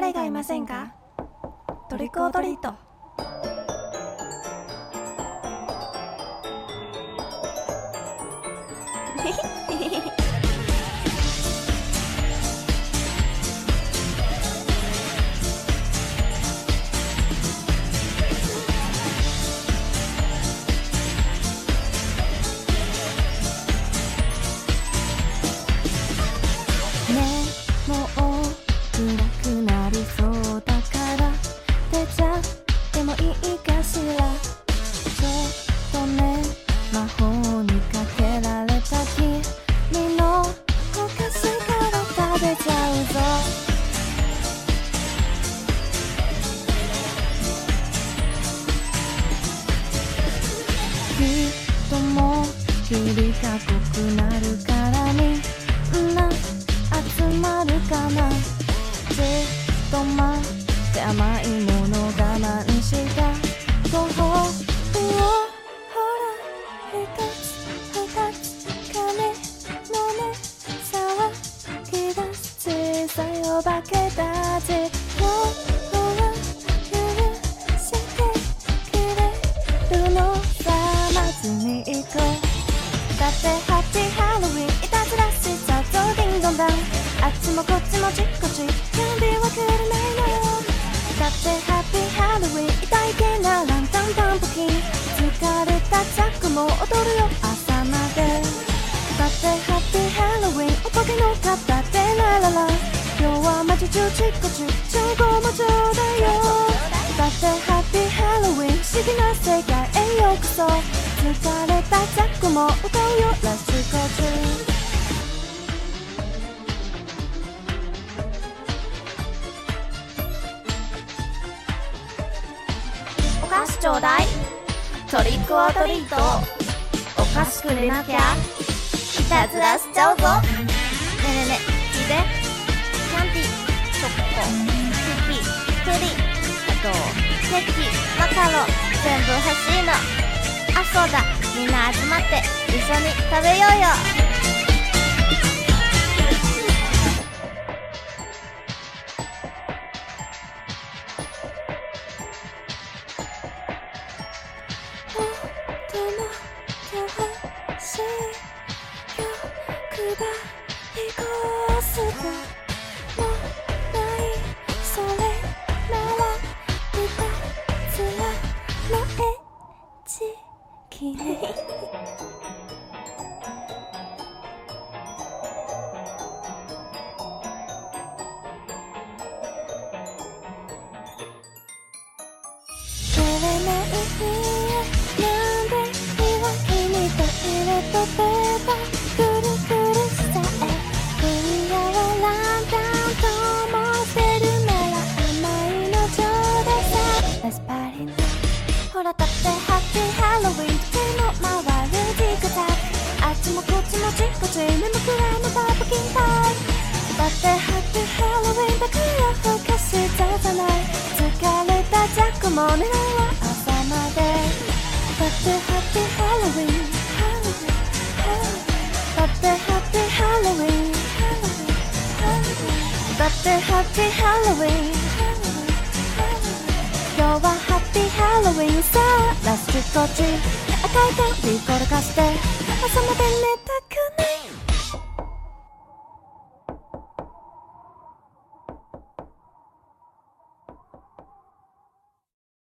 誰がいませんか？トリックオートリー もう霧が濃くなるからみんな集まるかな。じっと待って甘いもの我慢した。ご褒美をほら一つ二つ金のね騒ぎ出す。小さいお化け。だってハッピーハロウィンいたずらしちゃうぞディンドンダンあっちもこっちもちっこちキャンディーはくれないの。だってハッピーハロウィン痛いけなランタンパンプキン疲れたチャックも踊るよ朝まで。だってハッピーハロウィンおとぎの片手ラララ今日は街中ちっこち超高もちょうだよだってハッピーハロウィン不思議な世界へようこそ。疲れたチャックも歌うよラスコチお菓子ちょうだい。トリックオアトリート。お菓子くれなきゃ。いたずらしちゃうぞ。ねえねえねえ聞いてキャンティチョコクッキープリンあとケーキマカロン。全部欲しいの。あそうだ。みんな集まって一緒に食べようよ。本当の教師欲張パリンほらだって。ッピーハロウィンハロウィンハロウィン今日はハッピーハロウィンさあラストチ赤い手リコル貸して朝まで寝た